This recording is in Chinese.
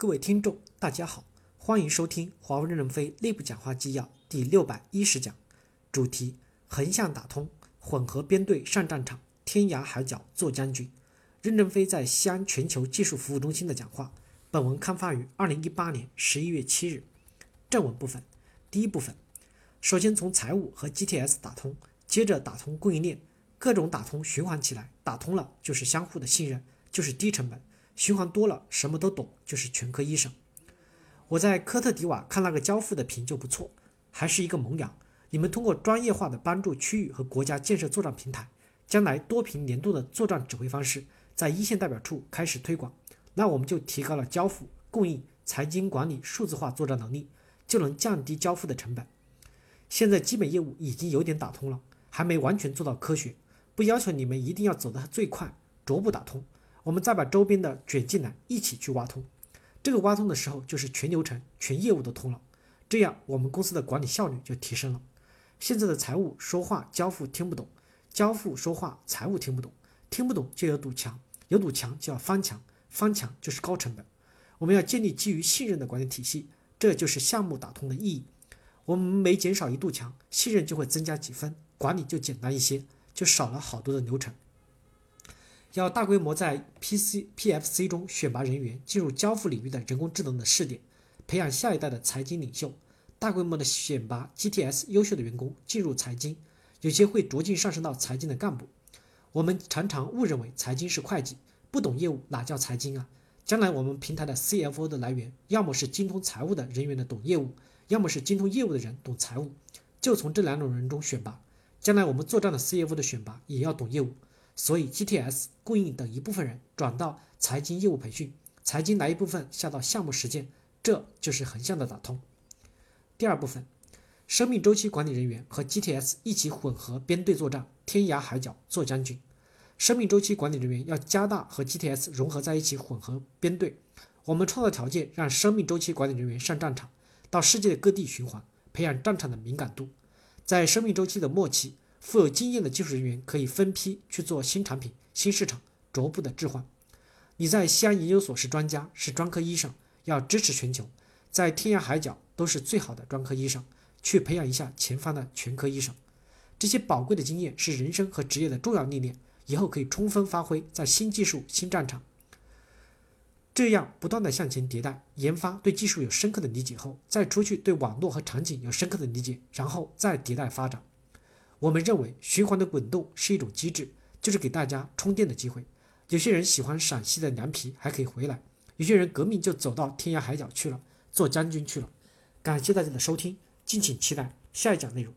各位听众，大家好，欢迎收听华为任正非内部讲话纪要第六百一十讲，主题：横向打通，混合编队上战场，天涯海角做将军。任正非在西安全球技术服务中心的讲话。本文刊发于二零一八年十一月七日。正文部分，第一部分，首先从财务和 GTS 打通，接着打通供应链，各种打通循环起来，打通了就是相互的信任，就是低成本。循环多了，什么都懂，就是全科医生。我在科特迪瓦看那个交付的屏就不错，还是一个萌芽。你们通过专业化的帮助区域和国家建设作战平台，将来多屏联动的作战指挥方式，在一线代表处开始推广，那我们就提高了交付、供应、财经管理数字化作战能力，就能降低交付的成本。现在基本业务已经有点打通了，还没完全做到科学，不要求你们一定要走得最快，逐步打通。我们再把周边的卷进来，一起去挖通。这个挖通的时候，就是全流程、全业务都通了，这样我们公司的管理效率就提升了。现在的财务说话交付听不懂，交付说话财务听不懂，听不懂就有堵墙，有堵墙就要翻墙，翻墙就是高成本。我们要建立基于信任的管理体系，这就是项目打通的意义。我们每减少一堵墙，信任就会增加几分，管理就简单一些，就少了好多的流程。要大规模在 PC PFC 中选拔人员进入交付领域的人工智能的试点，培养下一代的财经领袖。大规模的选拔 GTS 优秀的员工进入财经，有些会逐渐上升到财经的干部。我们常常误认为财经是会计，不懂业务哪叫财经啊？将来我们平台的 CFO 的来源，要么是精通财务的人员的懂业务，要么是精通业务的人懂财务，就从这两种人中选拔。将来我们作战的 CFO 的选拔也要懂业务。所以，GTS 供应等一部分人转到财经业务培训，财经来一部分下到项目实践，这就是横向的打通。第二部分，生命周期管理人员和 GTS 一起混合编队作战，天涯海角做将军。生命周期管理人员要加大和 GTS 融合在一起混合编队，我们创造条件让生命周期管理人员上战场，到世界各地循环，培养战场的敏感度，在生命周期的末期。富有经验的技术人员可以分批去做新产品、新市场，逐步的置换。你在西安研究所是专家，是专科医生，要支持全球，在天涯海角都是最好的专科医生，去培养一下前方的全科医生。这些宝贵的经验是人生和职业的重要历练，以后可以充分发挥在新技术、新战场。这样不断的向前迭代，研发对技术有深刻的理解后，再出去对网络和场景有深刻的理解，然后再迭代发展。我们认为循环的滚动是一种机制，就是给大家充电的机会。有些人喜欢陕西的凉皮，还可以回来；有些人革命就走到天涯海角去了，做将军去了。感谢大家的收听，敬请期待下一讲内容。